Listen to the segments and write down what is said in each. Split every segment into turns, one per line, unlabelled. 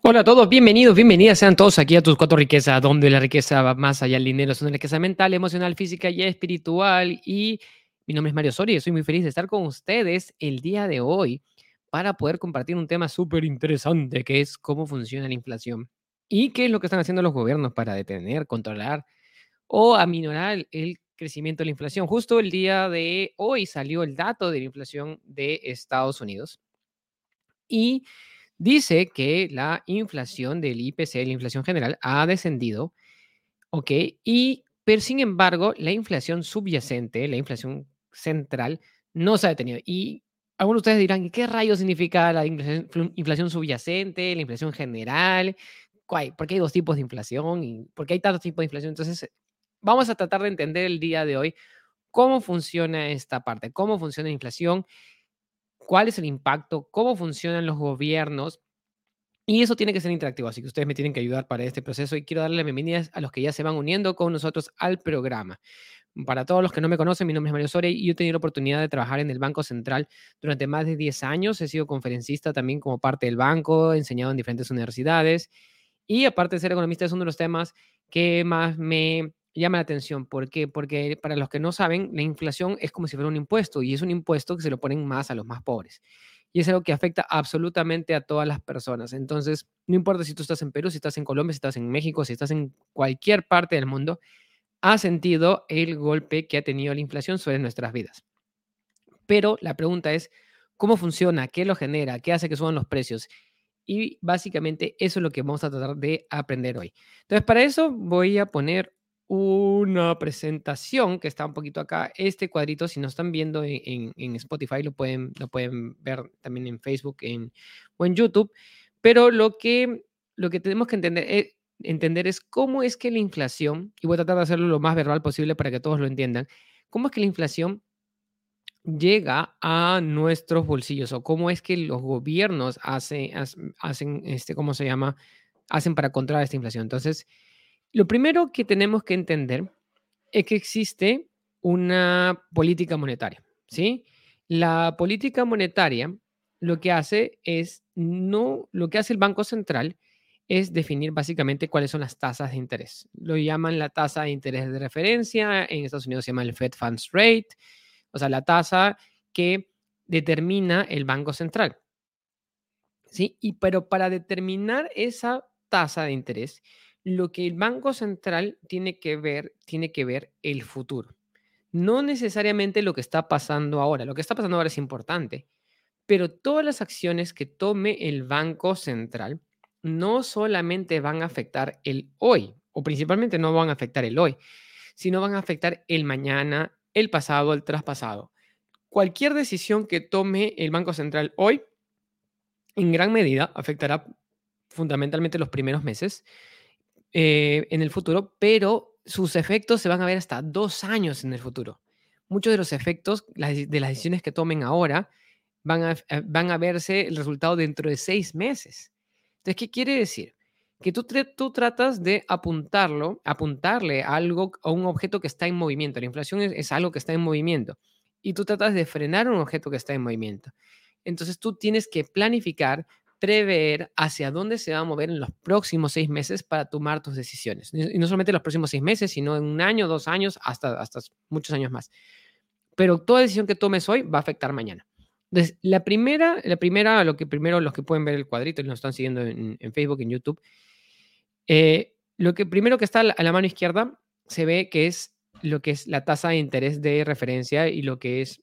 Hola a todos, bienvenidos, bienvenidas sean todos aquí a tus cuatro riquezas, donde la riqueza va más allá del dinero, es una riqueza mental, emocional, física y espiritual. Y mi nombre es Mario Soria y soy muy feliz de estar con ustedes el día de hoy para poder compartir un tema súper interesante que es cómo funciona la inflación y qué es lo que están haciendo los gobiernos para detener, controlar o aminorar el crecimiento de la inflación. Justo el día de hoy salió el dato de la inflación de Estados Unidos y dice que la inflación del IPC, la inflación general, ha descendido, ¿ok? Y, pero sin embargo, la inflación subyacente, la inflación central, no se ha detenido. Y algunos de ustedes dirán, ¿qué rayos significa la inflación, subyacente, la inflación general? ¿Por qué hay dos tipos de inflación? ¿Y ¿Por qué hay tantos tipos de inflación? Entonces, vamos a tratar de entender el día de hoy cómo funciona esta parte, cómo funciona la inflación cuál es el impacto, cómo funcionan los gobiernos. Y eso tiene que ser interactivo, así que ustedes me tienen que ayudar para este proceso y quiero darle la bienvenida a los que ya se van uniendo con nosotros al programa. Para todos los que no me conocen, mi nombre es Mario Soria y yo he tenido la oportunidad de trabajar en el Banco Central durante más de 10 años. He sido conferencista también como parte del banco, he enseñado en diferentes universidades y aparte de ser economista es uno de los temas que más me llama la atención. ¿Por qué? Porque para los que no saben, la inflación es como si fuera un impuesto y es un impuesto que se lo ponen más a los más pobres. Y es algo que afecta absolutamente a todas las personas. Entonces, no importa si tú estás en Perú, si estás en Colombia, si estás en México, si estás en cualquier parte del mundo, ha sentido el golpe que ha tenido la inflación sobre nuestras vidas. Pero la pregunta es, ¿cómo funciona? ¿Qué lo genera? ¿Qué hace que suban los precios? Y básicamente eso es lo que vamos a tratar de aprender hoy. Entonces, para eso voy a poner una presentación que está un poquito acá. Este cuadrito, si no están viendo en, Spotify, lo pueden, lo pueden ver también en Facebook en, o en YouTube. Pero lo que, lo que tenemos que entender es, eh, entender es cómo es que la inflación, y voy a tratar de hacerlo lo más verbal posible para que todos lo entiendan, cómo es que la inflación llega a nuestros bolsillos o cómo es que los gobiernos hacen, hacen este, ¿cómo se llama? Hacen para controlar esta inflación. Entonces, lo primero que tenemos que entender es que existe una política monetaria, ¿sí? La política monetaria lo que hace es no, lo que hace el Banco Central es definir básicamente cuáles son las tasas de interés. Lo llaman la tasa de interés de referencia, en Estados Unidos se llama el Fed Funds Rate, o sea, la tasa que determina el Banco Central. ¿Sí? Y pero para determinar esa tasa de interés, lo que el Banco Central tiene que ver, tiene que ver el futuro. No necesariamente lo que está pasando ahora. Lo que está pasando ahora es importante, pero todas las acciones que tome el Banco Central no solamente van a afectar el hoy, o principalmente no van a afectar el hoy, sino van a afectar el mañana, el pasado, el traspasado. Cualquier decisión que tome el Banco Central hoy, en gran medida, afectará fundamentalmente los primeros meses eh, en el futuro, pero sus efectos se van a ver hasta dos años en el futuro. Muchos de los efectos de las decisiones que tomen ahora van a, eh, van a verse el resultado dentro de seis meses. Entonces, ¿qué quiere decir? Que tú, tú tratas de apuntarlo, apuntarle a algo, a un objeto que está en movimiento. La inflación es, es algo que está en movimiento. Y tú tratas de frenar un objeto que está en movimiento. Entonces tú tienes que planificar prever hacia dónde se va a mover en los próximos seis meses para tomar tus decisiones. Y no solamente los próximos seis meses, sino en un año, dos años, hasta, hasta muchos años más. Pero toda decisión que tomes hoy va a afectar mañana. Entonces, la primera, la primera, lo que primero los que pueden ver el cuadrito y nos están siguiendo en, Facebook, en YouTube, eh, lo que primero que está a la mano izquierda se ve que es lo que es la tasa de interés de referencia y lo que es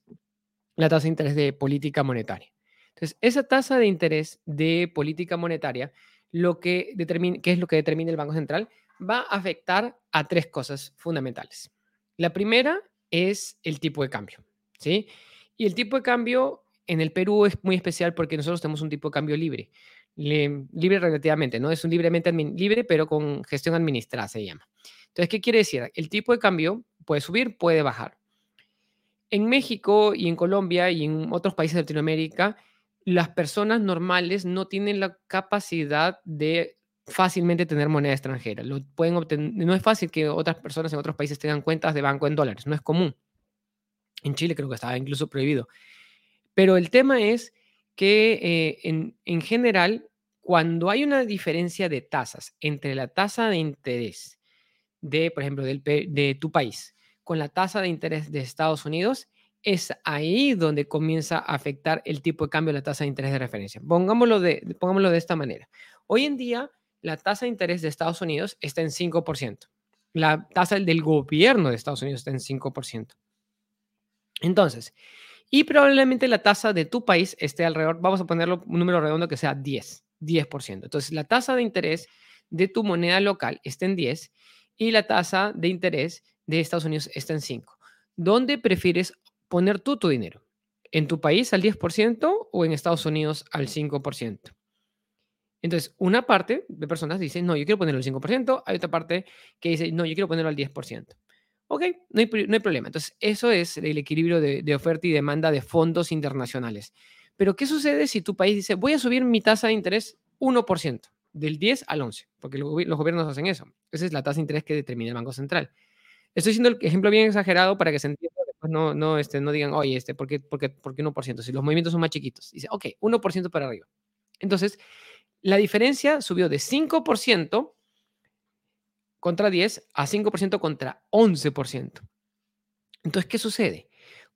la tasa de interés de política monetaria. Entonces, esa tasa de interés de política monetaria, lo que determina, ¿qué es lo que determina el Banco Central? Va a afectar a tres cosas fundamentales. La primera es el tipo de cambio, ¿sí? Y el tipo de cambio en el Perú es muy especial porque nosotros tenemos un tipo de cambio libre, libre relativamente, ¿no? Es un libremente libre, pero con gestión administrada se llama. Entonces, ¿qué quiere decir? El tipo de cambio puede subir, puede bajar. En México y en Colombia y en otros países de Latinoamérica, las personas normales no tienen la capacidad de fácilmente tener moneda extranjera. Lo pueden obtener, no es fácil que otras personas en otros países tengan cuentas de banco en dólares, no es común. En Chile creo que estaba incluso prohibido. Pero el tema es que eh, en, en general, cuando hay una diferencia de tasas entre la tasa de interés de, por ejemplo, del, de tu país con la tasa de interés de Estados Unidos, es ahí donde comienza a afectar el tipo de cambio de la tasa de interés de referencia. Pongámoslo de, pongámoslo de esta manera. Hoy en día, la tasa de interés de Estados Unidos está en 5%. La tasa del gobierno de Estados Unidos está en 5%. Entonces, y probablemente la tasa de tu país esté alrededor, vamos a ponerlo un número redondo que sea 10, 10%. Entonces, la tasa de interés de tu moneda local está en 10 y la tasa de interés de Estados Unidos está en 5. ¿Dónde prefieres poner tú tu dinero? ¿En tu país al 10% o en Estados Unidos al 5%? Entonces, una parte de personas dice, no, yo quiero ponerlo al 5%, hay otra parte que dice, no, yo quiero ponerlo al 10%. Ok, no hay, problema. Entonces, eso es el equilibrio de, oferta y demanda de fondos internacionales. Pero, ¿qué sucede si tu país dice, voy a subir mi tasa de interés 1%, del 10 al 11? Porque los, gobiernos hacen eso. Esa es la tasa de interés que determina el Banco Central. Estoy diciendo el ejemplo bien exagerado para que se entienda, después no, no, este, no digan, oye, este, ¿por qué, por, qué, ¿por qué 1%? Si los movimientos son más chiquitos. Dice, ok, 1% para arriba. Entonces, la diferencia subió de 5% contra 10 a 5% contra 11%. Entonces, ¿qué sucede?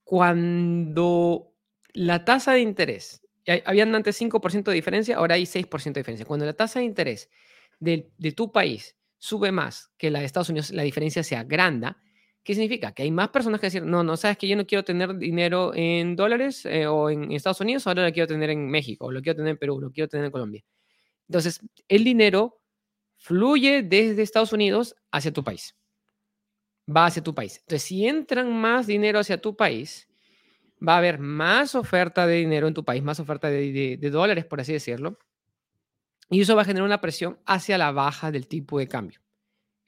Cuando la tasa de interés, habían antes 5% de diferencia, ahora hay 6% de diferencia. Cuando la tasa de interés de, de, tu país sube más que la de Estados Unidos, la diferencia sea grande, ¿qué significa? Que hay más personas que decir, no, no, sabes que yo no quiero tener dinero en dólares eh, o en Estados Unidos, ahora lo quiero tener en México, o lo quiero tener en Perú, lo quiero tener en Colombia. Entonces, el dinero fluye desde Estados Unidos hacia tu país. Va hacia tu país. Entonces, si entran más dinero hacia tu país, va a haber más oferta de dinero en tu país, más oferta de, dólares, por así decirlo. Y eso va a generar una presión hacia la baja del tipo de cambio.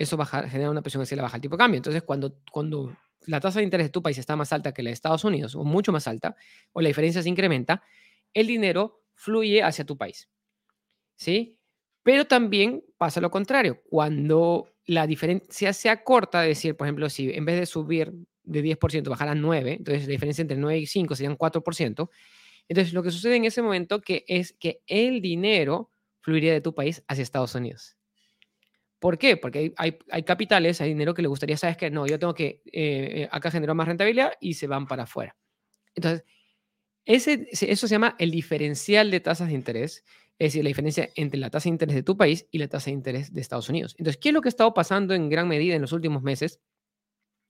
Eso va a generar una presión hacia la baja del tipo de cambio. Entonces, cuando, cuando la tasa de interés de tu país está más alta que la de Estados Unidos, o mucho más alta, o la diferencia se incrementa, el dinero fluye hacia tu país. ¿Sí? Pero también pasa lo contrario. Cuando la diferencia se acorta, es decir, por ejemplo, si en vez de subir de 10% bajara a 9, entonces la diferencia entre 9 y 5 serían 4%. Entonces, lo que sucede en ese momento que es que el dinero fluiría de tu país hacia Estados Unidos. ¿Por qué? Porque hay, hay, capitales, hay dinero que le gustaría, sabes que no, yo tengo que eh, acá generar más rentabilidad y se van para afuera. Entonces, ese, eso se llama el diferencial de tasas de interés, es decir, la diferencia entre la tasa de interés de tu país y la tasa de interés de Estados Unidos. Entonces, ¿qué es lo que ha estado pasando en gran medida en los últimos meses?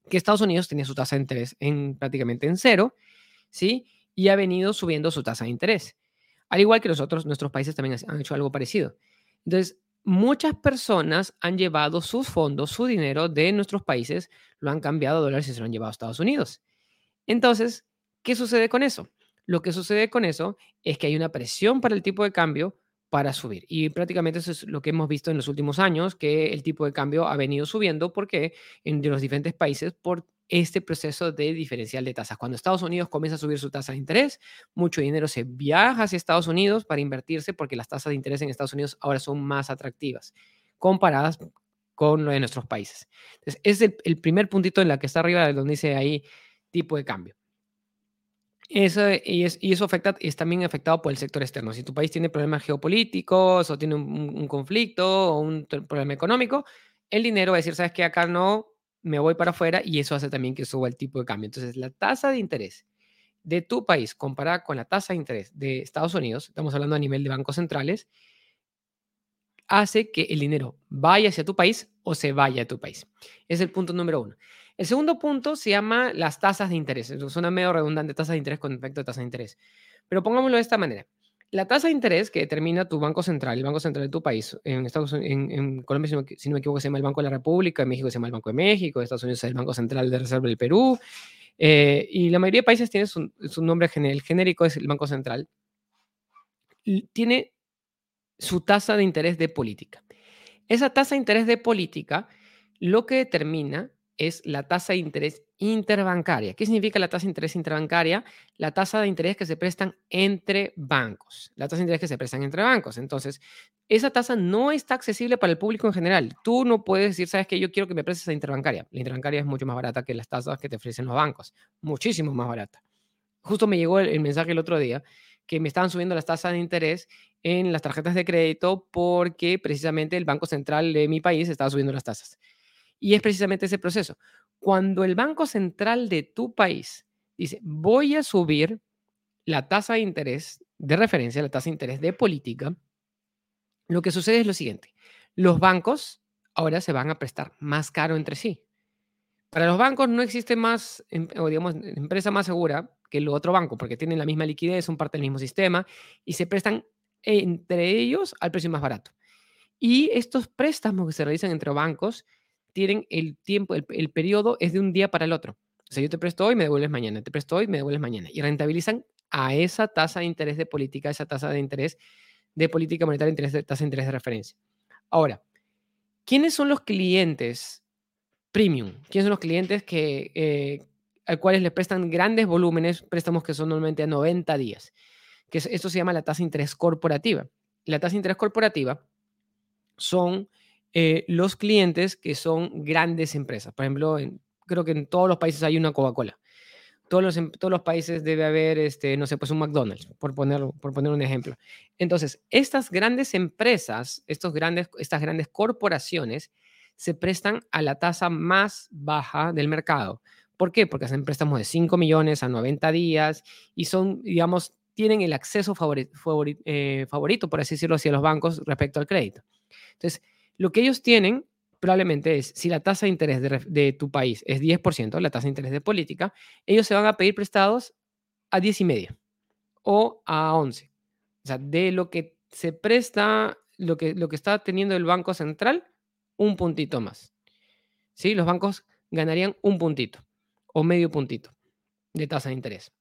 Que Estados Unidos tenía su tasa de interés en prácticamente en cero, ¿sí? Y ha venido subiendo su tasa de interés. Al igual que nosotros, nuestros países también han hecho algo parecido. Entonces, muchas personas han llevado sus fondos, su dinero de nuestros países, lo han cambiado a dólares y se lo han llevado a Estados Unidos. Entonces, ¿qué sucede con eso? Lo que sucede con eso es que hay una presión para el tipo de cambio para subir. Y prácticamente eso es lo que hemos visto en los últimos años, que el tipo de cambio ha venido subiendo porque en los diferentes países por este proceso de diferencial de tasas. Cuando Estados Unidos comienza a subir su tasa de interés, mucho dinero se viaja hacia Estados Unidos para invertirse porque las tasas de interés en Estados Unidos ahora son más atractivas comparadas con lo de nuestros países. Entonces, es el, primer puntito en la que está arriba, donde dice ahí tipo de cambio. Eso, y, es, y eso afecta, es también afectado por el sector externo. Si tu país tiene problemas geopolíticos o tiene un, conflicto o un problema económico, el dinero va a decir, sabes que acá no, me voy para afuera y eso hace también que suba el tipo de cambio. Entonces, la tasa de interés de tu país comparada con la tasa de interés de Estados Unidos, estamos hablando a nivel de bancos centrales, hace que el dinero vaya hacia tu país o se vaya a tu país. Es el punto número uno. El segundo punto se llama las tasas de interés. Suena medio redundante, tasas de interés con efecto de tasa de interés. Pero pongámoslo de esta manera. La tasa de interés que determina tu banco central, el banco central de tu país, en, Estados, en, en Colombia, si no, si me equivoco, se llama el Banco de la República, en México se llama el Banco de México, en Estados Unidos es el Banco Central de Reserva del Perú, eh, y la mayoría de países tiene su, nombre genérico, genérico, es el Banco Central, tiene su tasa de interés de política. Esa tasa de interés de política lo que determina es la tasa de interés interbancaria. ¿Qué significa la tasa de interés interbancaria? La tasa de interés que se prestan entre bancos. La tasa de interés que se prestan entre bancos. Entonces, esa tasa no está accesible para el público en general. Tú no puedes decir, sabes que yo quiero que me prestes a interbancaria. La interbancaria es mucho más barata que las tasas que te ofrecen los bancos. Muchísimo más barata. Justo me llegó el, mensaje el otro día que me estaban subiendo las tasas de interés en las tarjetas de crédito porque precisamente el Banco Central de mi país estaba subiendo las tasas. Y es precisamente ese proceso. Cuando el Banco Central de tu país dice, voy a subir la tasa de interés de referencia, la tasa de interés de política, lo que sucede es lo siguiente. Los bancos ahora se van a prestar más caro entre sí. Para los bancos no existe más, em, digamos, empresa más segura que el otro banco, porque tienen la misma liquidez, son parte del mismo sistema y se prestan entre ellos al precio más barato. Y estos préstamos que se realizan entre bancos tienen el tiempo, el, el periodo es de un día para el otro. O sea, yo te presto hoy, me devuelves mañana, te presto hoy, me devuelves mañana. Y rentabilizan a esa tasa de interés de política, esa tasa de interés de política monetaria, interés de, tasa de interés de referencia. Ahora, ¿quiénes son los clientes premium? ¿Quiénes son los clientes que, eh, a cuales le prestan grandes volúmenes, préstamos que son normalmente a 90 días? Que esto se llama la tasa de interés corporativa. La tasa de interés corporativa son eh, los clientes que son grandes empresas. Por ejemplo, creo que en todos los países hay una Coca-Cola. Todos los, todos los países debe haber, este, no sé, pues un McDonald's, por, ponerlo, por poner un ejemplo. Entonces, estas grandes empresas, estos grandes, estas grandes corporaciones, se prestan a la tasa más baja del mercado. ¿Por qué? Porque hacen préstamos de 5 millones a 90 días y son, digamos, tienen el acceso eh, favorito, por así decirlo, hacia los bancos respecto al crédito. Entonces, lo que ellos tienen probablemente es, si la tasa de interés de, tu país es 10%, la tasa de interés de política, ellos se van a pedir prestados a 10 y medio o a 11. O sea, de lo que se presta, lo que, lo que está teniendo el Banco Central, un puntito más. ¿Sí? Los bancos ganarían un puntito o medio puntito de tasa de interés.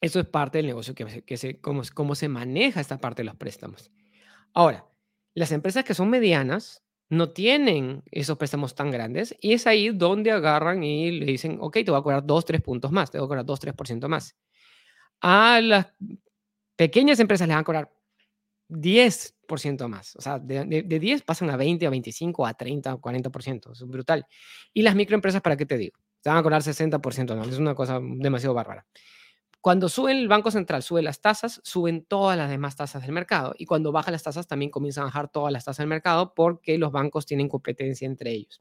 Eso es parte del negocio, que, que se, cómo, cómo se maneja esta parte de los préstamos. Ahora, las empresas que son medianas, no tienen esos préstamos tan grandes y es ahí donde agarran y le dicen, ok, te voy a cobrar 2, 3 puntos más, te voy a cobrar 2, 3% más. A las pequeñas empresas les van a cobrar 10% más. O sea, de, de, 10 pasan a 20, a 25, a 30, a 40%. Eso es brutal. Y las microempresas, ¿para qué te digo? Te van a cobrar 60%, no, es una cosa demasiado bárbara. Cuando sube el Banco Central, sube las tasas, suben todas las demás tasas del mercado. Y cuando baja las tasas, también comienzan a bajar todas las tasas del mercado porque los bancos tienen competencia entre ellos.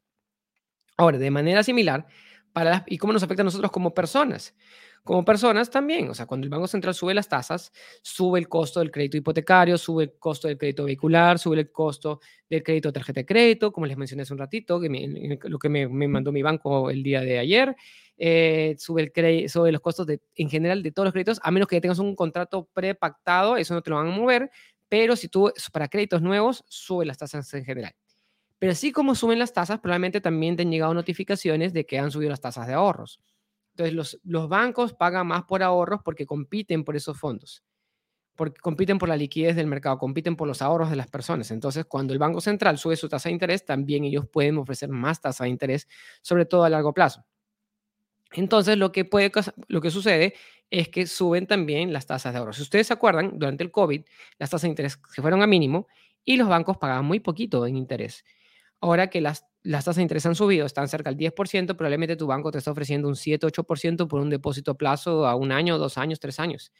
Ahora, de manera similar, para ¿y cómo nos afecta a nosotros como personas? Como personas también, o sea, cuando el Banco Central sube las tasas, sube el costo del crédito hipotecario, sube el costo del crédito vehicular, sube el costo del crédito de tarjeta de crédito, como les mencioné hace un ratito, que lo que me, me mandó mi banco el día de ayer, eh, el los costos de, en general de todos los créditos, a menos que tengas un contrato prepactado, eso no te lo van a mover, pero si tú, para créditos nuevos, sube las tasas en general. Pero así como suben las tasas, probablemente también te han llegado notificaciones de que han subido las tasas de ahorros. Entonces, los, bancos pagan más por ahorros porque compiten por esos fondos, compiten por la liquidez del mercado, compiten por los ahorros de las personas. Entonces, cuando el Banco Central sube su tasa de interés, también ellos pueden ofrecer más tasa de interés, sobre todo a largo plazo. Entonces, lo que, puede, lo que sucede es que suben también las tasas de ahorro. Si ustedes se acuerdan, durante el COVID, las tasas de interés se fueron a mínimo y los bancos pagaban muy poquito en interés. Ahora que las, las tasas de interés han subido, están cerca del 10%, probablemente tu banco te está ofreciendo un 7-8% por un depósito a plazo a un año, dos años, tres años.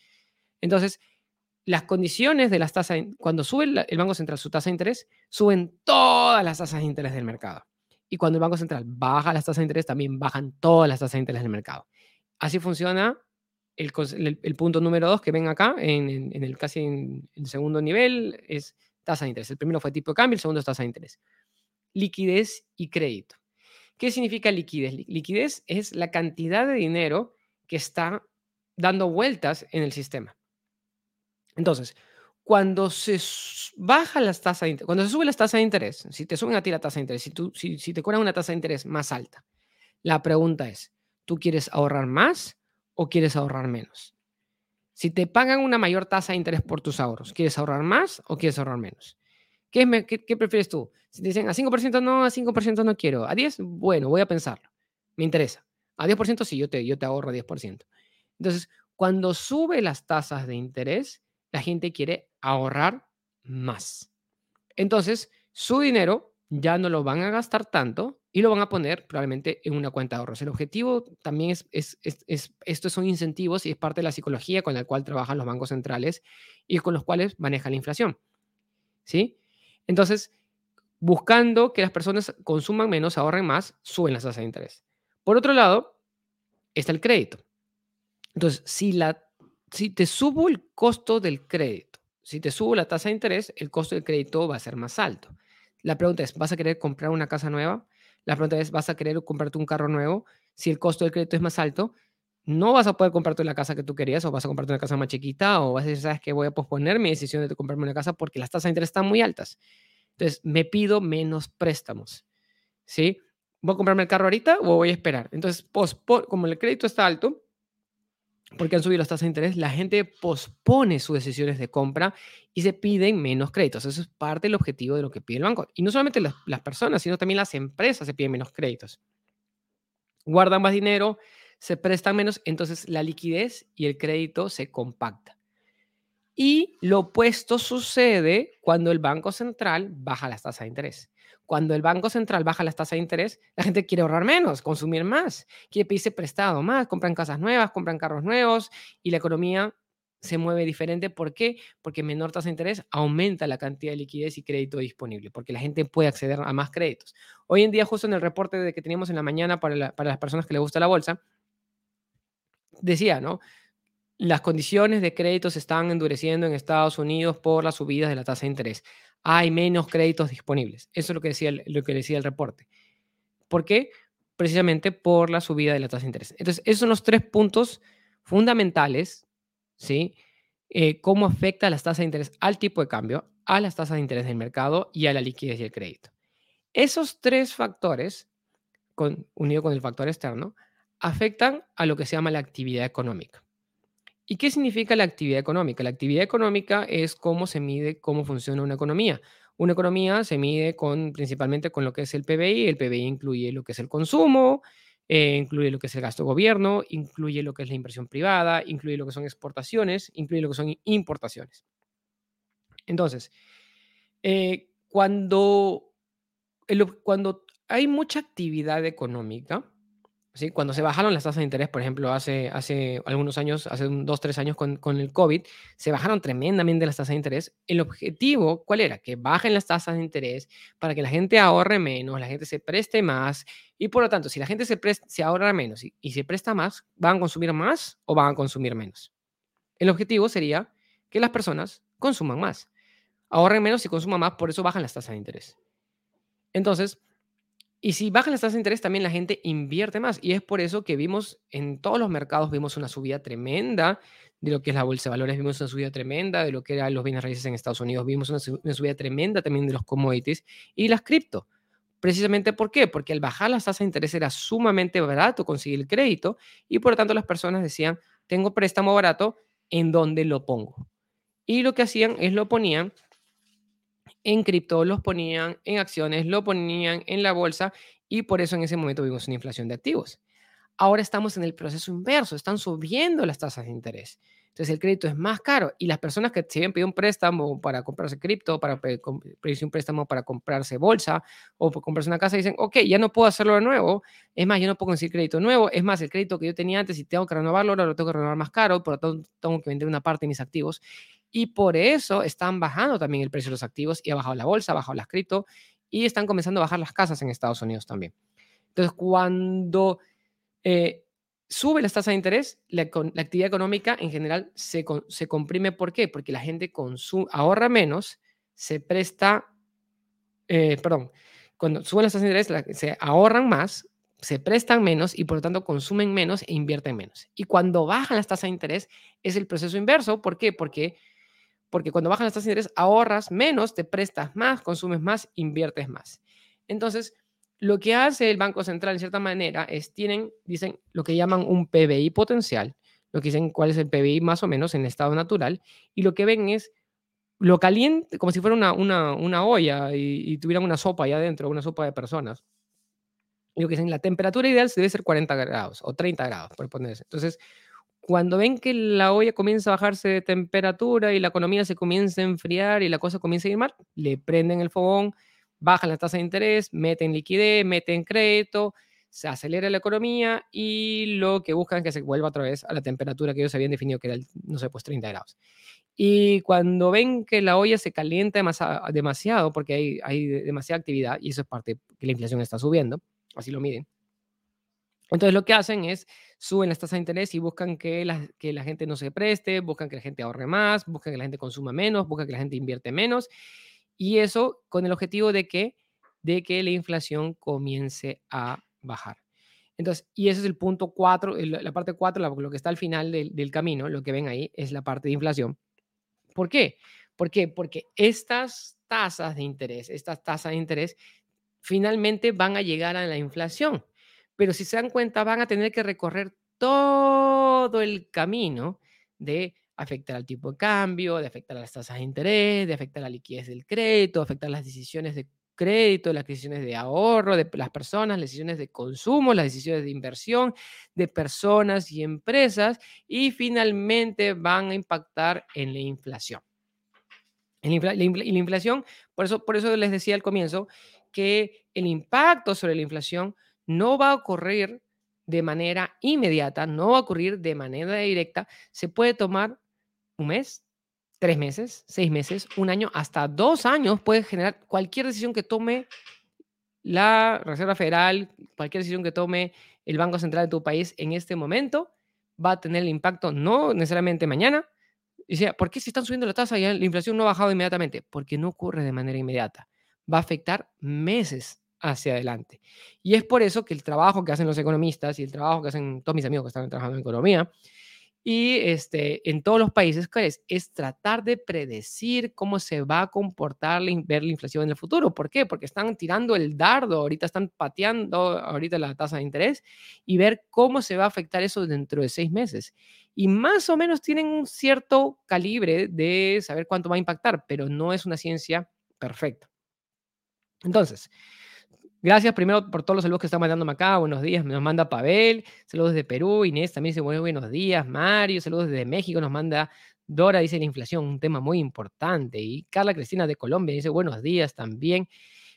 Entonces, las condiciones de las tasas, cuando sube el Banco Central su tasa de interés, suben todas las tasas de interés del mercado. Y cuando el Banco Central baja las tasas de interés, también bajan todas las tasas de interés del mercado. Así funciona el, punto número dos que ven acá, en, en, el casi en el segundo nivel, es tasa de interés. El primero fue tipo de cambio, el segundo es tasa de interés. Liquidez y crédito. ¿Qué significa liquidez? Liquidez es la cantidad de dinero que está dando vueltas en el sistema. Entonces, cuando se baja las tasas de cuando se sube las tasas de interés, si te suben a ti la tasa de interés, si, tú, si, si te cobran una tasa de interés más alta, la pregunta es, ¿tú quieres ahorrar más o quieres ahorrar menos? Si te pagan una mayor tasa de interés por tus ahorros, ¿quieres ahorrar más o quieres ahorrar menos? ¿Qué, qué, prefieres tú? Si te dicen a 5% no, a 5% no quiero, a 10, bueno, voy a pensarlo, me interesa. A 10% sí, yo te, yo te ahorro 10%. Entonces, cuando sube las tasas de interés, la gente quiere ahorrar más. Entonces, su dinero ya no lo van a gastar tanto y lo van a poner probablemente en una cuenta de ahorros. El objetivo también es, es, es, estos son incentivos y es parte de la psicología con la cual trabajan los bancos centrales y con los cuales manejan la inflación. ¿Sí? Entonces, buscando que las personas consuman menos, ahorren más, suben las tasas de interés. Por otro lado, está el crédito. Entonces, si, la, si te subo el costo del crédito, si te subo la tasa de interés, el costo del crédito va a ser más alto. La pregunta es, ¿vas a querer comprar una casa nueva? La pregunta es, ¿vas a querer comprarte un carro nuevo? Si el costo del crédito es más alto, no vas a poder comprarte la casa que tú querías o vas a comprarte una casa más chiquita o vas a decir, sabes que voy a posponer mi decisión de comprarme una casa porque las tasas de interés están muy altas. Entonces, me pido menos préstamos. ¿Sí? ¿Voy a comprarme el carro ahorita o voy a esperar? Entonces, como el crédito está alto, porque han subido las tasas de interés, la gente pospone sus decisiones de compra y se piden menos créditos. Eso es parte del objetivo de lo que pide el banco. Y no solamente las, personas, sino también las empresas se piden menos créditos. Guardan más dinero, se prestan menos, entonces la liquidez y el crédito se compacta. Y lo opuesto sucede cuando el Banco Central baja las tasas de interés. Cuando el Banco Central baja las tasas de interés, la gente quiere ahorrar menos, consumir más, quiere pedirse prestado más, compran casas nuevas, compran carros nuevos y la economía se mueve diferente. ¿Por qué? Porque menor tasa de interés aumenta la cantidad de liquidez y crédito disponible, porque la gente puede acceder a más créditos. Hoy en día, justo en el reporte que teníamos en la mañana para, para las personas que les gusta la bolsa, decía, ¿no? Las condiciones de crédito se están endureciendo en Estados Unidos por las subidas de la tasa de interés hay menos créditos disponibles. Eso es lo que decía el, lo que decía el reporte. ¿Por qué? Precisamente por la subida de la tasa de interés. Entonces, esos son los tres puntos fundamentales, ¿sí? Eh, cómo afecta las tasas de interés al tipo de cambio, a las tasas de interés del mercado y a la liquidez y el crédito. Esos tres factores, con, unido con el factor externo, afectan a lo que se llama la actividad económica. ¿Y qué significa la actividad económica? La actividad económica es cómo se mide cómo funciona una economía. Una economía se mide con, principalmente con lo que es el PBI. El PBI incluye lo que es el consumo, eh, incluye lo que es el gasto de gobierno, incluye lo que es la inversión privada, incluye lo que son exportaciones, incluye lo que son importaciones. Entonces, eh, cuando, cuando hay mucha actividad económica, cuando se bajaron las tasas de interés, por ejemplo, hace, hace algunos años, hace dos, tres años con, con, el COVID, se bajaron tremendamente las tasas de interés. El objetivo, ¿cuál era? Que bajen las tasas de interés para que la gente ahorre menos, la gente se preste más y por lo tanto, si la gente se, se ahorra menos y, y se presta más, ¿van a consumir más o van a consumir menos? El objetivo sería que las personas consuman más, ahorren menos y consuman más, por eso bajan las tasas de interés. Entonces, y si bajan las tasas de interés, también la gente invierte más. Y es por eso que vimos en todos los mercados, vimos una subida tremenda de lo que es la bolsa de valores, vimos una subida tremenda de lo que eran los bienes raíces en Estados Unidos, vimos una, subida tremenda también de los commodities y las cripto. Precisamente ¿por qué? Porque al bajar las tasas de interés era sumamente barato conseguir el crédito y por lo tanto las personas decían, tengo préstamo barato, ¿en dónde lo pongo? Y lo que hacían es lo ponían en cripto, los ponían en acciones, lo ponían en la bolsa y por eso en ese momento vimos una inflación de activos. Ahora estamos en el proceso inverso, están subiendo las tasas de interés. Entonces el crédito es más caro y las personas que se habían pedido un préstamo para comprarse cripto, para pedirse un préstamo para comprarse bolsa o para comprarse una casa, dicen, ok, ya no puedo hacerlo de nuevo. Es más, yo no puedo conseguir crédito nuevo. Es más, el crédito que yo tenía antes y tengo que renovarlo, ahora lo tengo que renovar más caro, por lo tanto tengo que vender una parte de mis activos. Y por eso están bajando también el precio de los activos y ha bajado la bolsa, ha bajado las cripto y están comenzando a bajar las casas en Estados Unidos también. Entonces, cuando eh, sube las tasas de interés, la, actividad económica en general se, comprime. ¿Por qué? Porque la gente ahorra menos, se presta, eh, perdón, cuando suben las tasas de interés, se ahorran más, se prestan menos y por lo tanto consumen menos e invierten menos. Y cuando bajan las tasas de interés es el proceso inverso. ¿Por qué? Porque porque cuando bajan las tasas de interés ahorras menos, te prestas más, consumes más, inviertes más. Entonces, lo que hace el Banco Central, en cierta manera, es tienen, dicen, lo que llaman un PBI potencial, lo que dicen cuál es el PBI más o menos en estado natural, y lo que ven es lo caliente, como si fuera una, una, olla y, y, tuvieran una sopa allá adentro, una sopa de personas. Y lo que dicen, la temperatura ideal debe ser 40 grados o 30 grados, por ponerse. Entonces, cuando ven que la olla comienza a bajarse de temperatura y la economía se comienza a enfriar y la cosa comienza a ir mal, le prenden el fogón, bajan la tasa de interés, meten liquidez, meten crédito, se acelera la economía y lo que buscan es que se vuelva otra vez a la temperatura que ellos habían definido que era, no sé, pues 30 grados. Y cuando ven que la olla se calienta demasiado, porque hay, hay demasiada actividad, y eso es parte que la inflación está subiendo, así lo miden. Entonces lo que hacen es suben las tasas de interés y buscan que la, que la gente no se preste, buscan que la gente ahorre más, buscan que la gente consuma menos, buscan que la gente invierte menos. Y eso con el objetivo de que, de que la inflación comience a bajar. Entonces, y ese es el punto 4, la parte 4, lo que está al final del, del camino, lo que ven ahí es la parte de inflación. ¿Por qué? ¿Por qué? Porque estas tasas de interés, estas tasas de interés, finalmente van a llegar a la inflación. Pero si se dan cuenta, van a tener que recorrer todo el camino de afectar al tipo de cambio, de afectar a las tasas de interés, de afectar a la liquidez del crédito, afectar las decisiones de crédito, las decisiones de ahorro de las personas, las decisiones de consumo, las decisiones de inversión de personas y empresas y finalmente van a impactar en la inflación. En la, inflación, por eso, por eso les decía al comienzo que el impacto sobre la inflación no va a ocurrir de manera inmediata, no va a ocurrir de manera directa, se puede tomar un mes, tres meses, seis meses, un año, hasta dos años puede generar cualquier decisión que tome la Reserva Federal, cualquier decisión que tome el Banco Central de tu país en este momento, va a tener el impacto no necesariamente mañana. Y sea, ¿por qué si están subiendo la tasa y la inflación no ha bajado inmediatamente? Porque no ocurre de manera inmediata. Va a afectar meses hacia adelante. Y es por eso que el trabajo que hacen los economistas y el trabajo que hacen todos mis amigos que están trabajando en economía, y este, en todos los países, es? Es tratar de predecir cómo se va a comportar la, ver la inflación en el futuro. ¿Por qué? Porque están tirando el dardo, ahorita están pateando ahorita la tasa de interés y ver cómo se va a afectar eso dentro de seis meses. Y más o menos tienen un cierto calibre de saber cuánto va a impactar, pero no es una ciencia perfecta. Entonces, Gracias primero por todos los saludos que están mandándome acá. Buenos días, nos manda Pavel. Saludos desde Perú. Inés también dice buenos días. Mario, saludos desde México. Nos manda Dora, dice la inflación, un tema muy importante. Y Carla Cristina de Colombia dice buenos días también.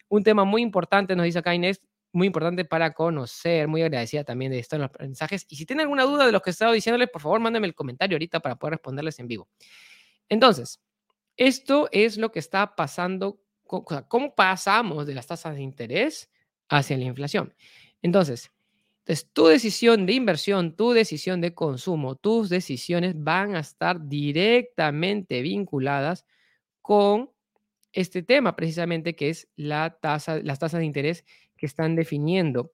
Un tema muy importante, nos dice acá Inés, muy importante para conocer. Muy agradecida también de estos mensajes. Y si tienen alguna duda de lo que he estado diciéndoles, por favor, mándenme el comentario ahorita para poder responderles en vivo. Entonces, esto es lo que está pasando. ¿Cómo pasamos de las tasas de interés? Hacia la inflación. Entonces, entonces, tu decisión de inversión, tu decisión de consumo, tus decisiones van a estar directamente vinculadas con este tema precisamente que es la tasa, las tasas de interés que están definiendo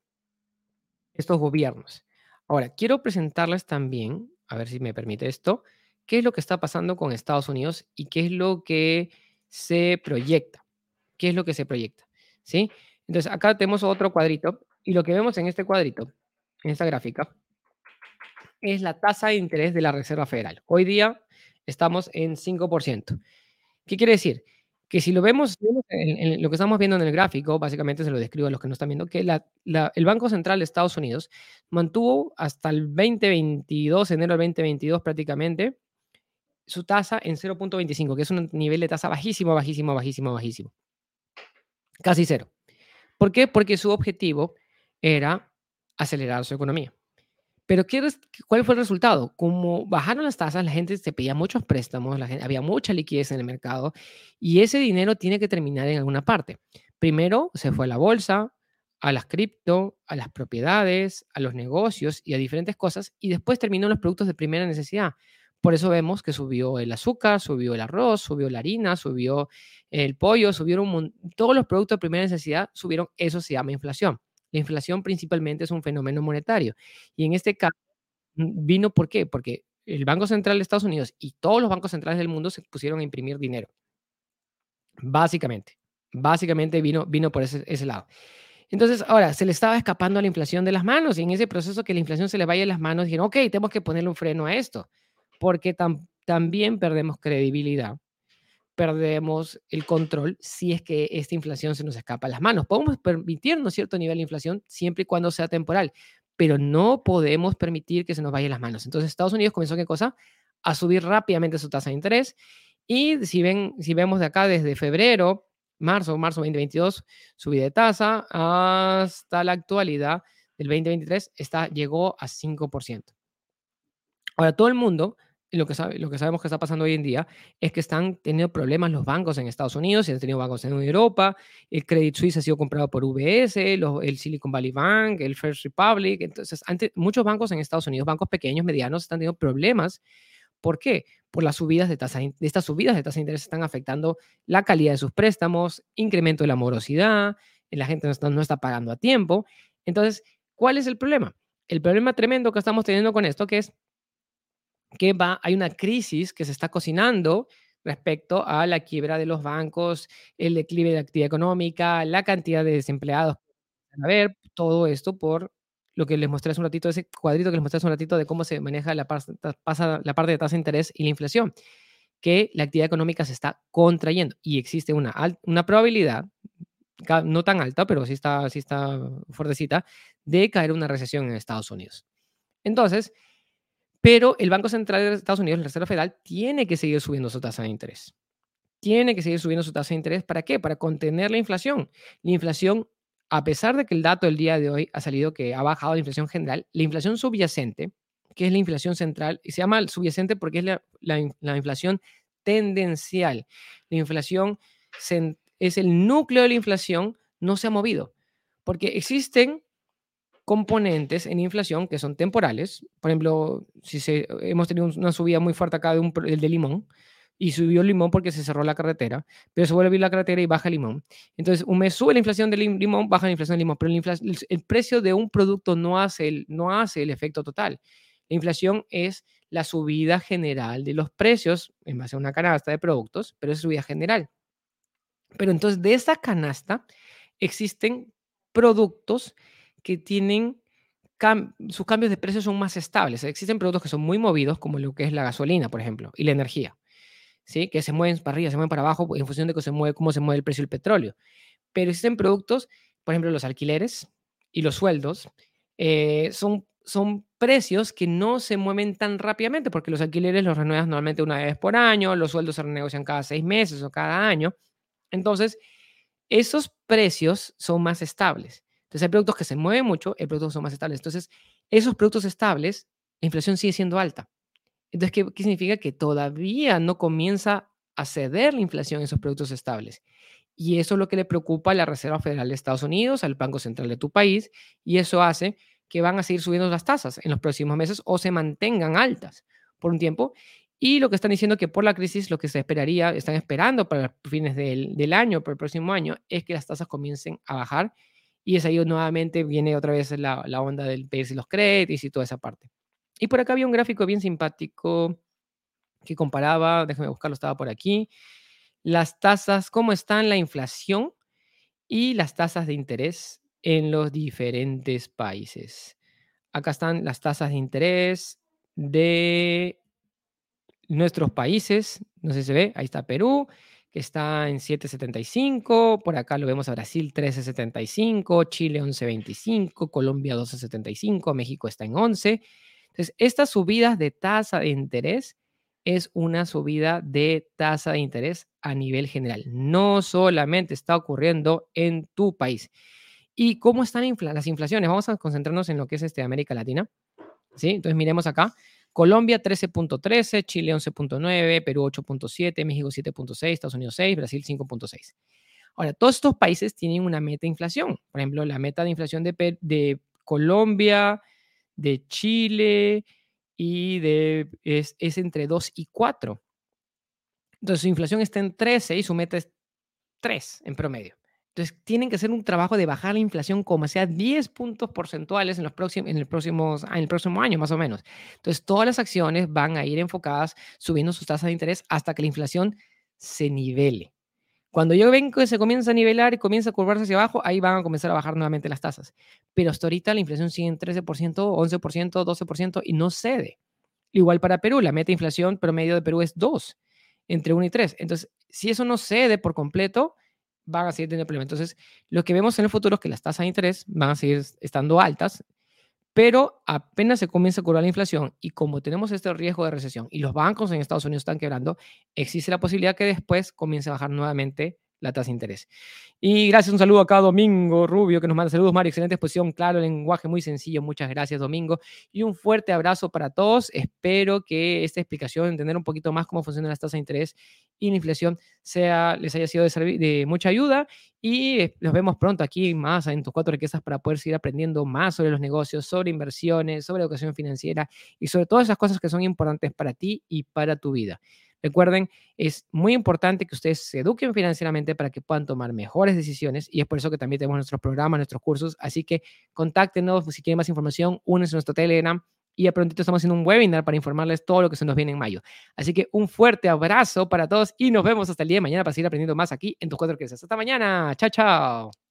estos gobiernos. Ahora, quiero presentarles también, a ver si me permite esto, qué es lo que está pasando con Estados Unidos y qué es lo que se proyecta. ¿Qué es lo que se proyecta? ¿Sí? Entonces, acá tenemos otro cuadrito y lo que vemos en este cuadrito, en esta gráfica, es la tasa de interés de la Reserva Federal. Hoy día estamos en 5%. ¿Qué quiere decir? Que si lo vemos, en, lo que estamos viendo en el gráfico, básicamente se lo describo a los que no están viendo, que el Banco Central de Estados Unidos mantuvo hasta el 2022, enero del 2022 prácticamente, su tasa en 0.25, que es un nivel de tasa bajísimo, bajísimo, bajísimo, bajísimo. Casi cero. ¿Por qué? Porque su objetivo era acelerar su economía. Pero ¿qué, ¿cuál fue el resultado? Como bajaron las tasas, la gente se pedía muchos préstamos, había mucha liquidez en el mercado y ese dinero tiene que terminar en alguna parte. Primero se fue a la bolsa, a las cripto, a las propiedades, a los negocios y a diferentes cosas y después terminó en los productos de primera necesidad. Por eso vemos que subió el azúcar, subió el arroz, subió la harina, subió el pollo, subieron todos los productos de primera necesidad, subieron, eso se llama inflación. La inflación principalmente es un fenómeno monetario. Y en este caso, mm, vino ¿por qué? Porque el Banco Central de Estados Unidos y todos los bancos centrales del mundo se pusieron a imprimir dinero. Básicamente, básicamente vino, vino por ese, lado. Entonces, ahora, se le estaba escapando a la inflación de las manos y en ese proceso que la inflación se le vaya de las manos, dijeron, ok, tenemos que ponerle un freno a esto porque también perdemos credibilidad, perdemos el control si es que esta inflación se nos escapa a las manos. Podemos permitirnos cierto nivel de inflación siempre y cuando sea temporal, pero no podemos permitir que se nos vaya a las manos. Entonces Estados Unidos comenzó, ¿qué cosa? A subir rápidamente su tasa de interés. Y si, ven, si vemos de acá desde febrero marzo, marzo 2022, subida de tasa, hasta la actualidad del 2023 está, llegó a 5%. Ahora, todo el mundo lo que, lo que sabemos que está pasando hoy en día es que están teniendo problemas los bancos en Estados Unidos, y han tenido bancos en Europa, el Credit Suisse ha sido comprado por UBS, el Silicon Valley Bank, el First Republic, entonces muchos bancos en Estados Unidos, bancos pequeños, medianos, están teniendo problemas. ¿Por qué? Por las subidas de tasa, de estas subidas de tasa de interés están afectando la calidad de sus préstamos, incremento de la morosidad, la gente no está, no está pagando a tiempo. Entonces, ¿cuál es el problema? El problema tremendo que estamos teniendo con esto, que es que va, hay una crisis que se está cocinando respecto a la quiebra de los bancos, el declive de la actividad económica, la cantidad de desempleados. A ver, todo esto por lo que les mostré hace un ratito, ese cuadrito que les mostré hace un ratito de cómo se maneja la, pasa, la parte de tasa de interés y la inflación, que la actividad económica se está contrayendo y existe una, una probabilidad, no tan alta, pero sí está, sí está fuertecita, de caer una recesión en Estados Unidos. Entonces, pero el Banco Central de Estados Unidos, la Reserva Federal, tiene que seguir subiendo su tasa de interés. Tiene que seguir subiendo su tasa de interés. ¿Para qué? Para contener la inflación. La inflación, a pesar de que el dato del día de hoy ha salido que ha bajado la inflación general, la inflación subyacente, que es la inflación central, y se llama subyacente porque es la, inflación tendencial. La inflación es el núcleo de la inflación, no se ha movido. Porque existen componentes en inflación que son temporales. Por ejemplo, si se, hemos tenido una subida muy fuerte acá de el de limón, y subió el limón porque se cerró la carretera, pero se vuelve a abrir la carretera y baja el limón. Entonces, un mes sube la inflación del limón, baja la inflación del limón, pero el, precio de un producto no hace, el, no hace el efecto total. La inflación es la subida general de los precios en base a una canasta de productos, pero es subida general. Pero entonces, de esa canasta existen productos que tienen sus cambios de precios son más estables. Existen productos que son muy movidos, como lo que es la gasolina, por ejemplo, y la energía, ¿sí? que se mueven para arriba, se mueven para abajo en función de cómo se mueve, cómo se mueve el precio del petróleo. Pero existen productos, por ejemplo, los alquileres y los sueldos, eh, son, son precios que no se mueven tan rápidamente, porque los alquileres los renuevas normalmente una vez por año, los sueldos se renegocian cada seis meses o cada año. Entonces, esos precios son más estables. Entonces hay productos que se mueven mucho, hay productos que son más estables. Entonces, esos productos estables, la inflación sigue siendo alta. Entonces, ¿qué, ¿qué, significa? Que todavía no comienza a ceder la inflación en esos productos estables. Y eso es lo que le preocupa a la Reserva Federal de Estados Unidos, al Banco Central de tu país, y eso hace que van a seguir subiendo las tasas en los próximos meses o se mantengan altas por un tiempo. Y lo que están diciendo que por la crisis, lo que se esperaría, están esperando para fines del, del año, para el próximo año, es que las tasas comiencen a bajar y es ahí nuevamente viene otra vez la, la onda del pedirse los créditos y toda esa parte. Y por acá había un gráfico bien simpático que comparaba, déjame buscarlo, estaba por aquí, las tasas, cómo están la inflación y las tasas de interés en los diferentes países. Acá están las tasas de interés de nuestros países, no sé si se ve, ahí está Perú, que está en 7.75, por acá lo vemos a Brasil 13.75, Chile 11.25, Colombia 12.75, México está en 11. Entonces, estas subidas de tasa de interés es una subida de tasa de interés a nivel general. No solamente está ocurriendo en tu país. ¿Y cómo están las inflaciones? Vamos a concentrarnos en lo que es este América Latina. ¿Sí? Entonces, miremos acá. Colombia 13.13, Chile 11.9, Perú 8.7, México 7.6, Estados Unidos 6, Brasil 5.6. Ahora, todos estos países tienen una meta de inflación. Por ejemplo, la meta de inflación de, de Colombia, de Chile y de, es, es, entre 2 y 4. Entonces, su inflación está en 13 y su meta es 3 en promedio. Entonces, tienen que hacer un trabajo de bajar la inflación como sea 10 puntos porcentuales en, los próximos, en, el próximo año, más o menos. Entonces, todas las acciones van a ir enfocadas subiendo sus tasas de interés hasta que la inflación se nivele. Cuando yo ven que se comienza a nivelar y comienza a curvarse hacia abajo, ahí van a comenzar a bajar nuevamente las tasas. Pero hasta ahorita la inflación sigue en 13%, 11%, 12% y no cede. Igual para Perú, la meta inflación promedio de Perú es 2, entre 1 y 3. Entonces, si eso no cede por completo, van a seguir teniendo problemas. Entonces, lo que vemos en el futuro es que las tasas de interés van a seguir estando altas, pero apenas se comienza a curar la inflación y como tenemos este riesgo de recesión y los bancos en Estados Unidos están quebrando, existe la posibilidad que después comience a bajar nuevamente la tasa de interés. Y gracias, un saludo acá a Domingo Rubio, que nos manda saludos, Mario. Excelente exposición, claro, lenguaje muy sencillo. Muchas gracias, Domingo. Y un fuerte abrazo para todos. Espero que esta explicación, entender un poquito más cómo funcionan las tasas de interés y la inflación, sea, les haya sido de, de mucha ayuda. Y eh, nos vemos pronto aquí más en tus cuatro riquezas para poder seguir aprendiendo más sobre los negocios, sobre inversiones, sobre educación financiera y sobre todas esas cosas que son importantes para ti y para tu vida. Recuerden, es muy importante que ustedes se eduquen financieramente para que puedan tomar mejores decisiones y es por eso que también tenemos nuestros programas, nuestros cursos. Así que contáctenos si quieren más información, únense a nuestro Telegram y a prontito estamos haciendo un webinar para informarles todo lo que se nos viene en mayo. Así que un fuerte abrazo para todos y nos vemos hasta el día de mañana para seguir aprendiendo más aquí en tus cuatro crisis. Hasta mañana. Chao, chao.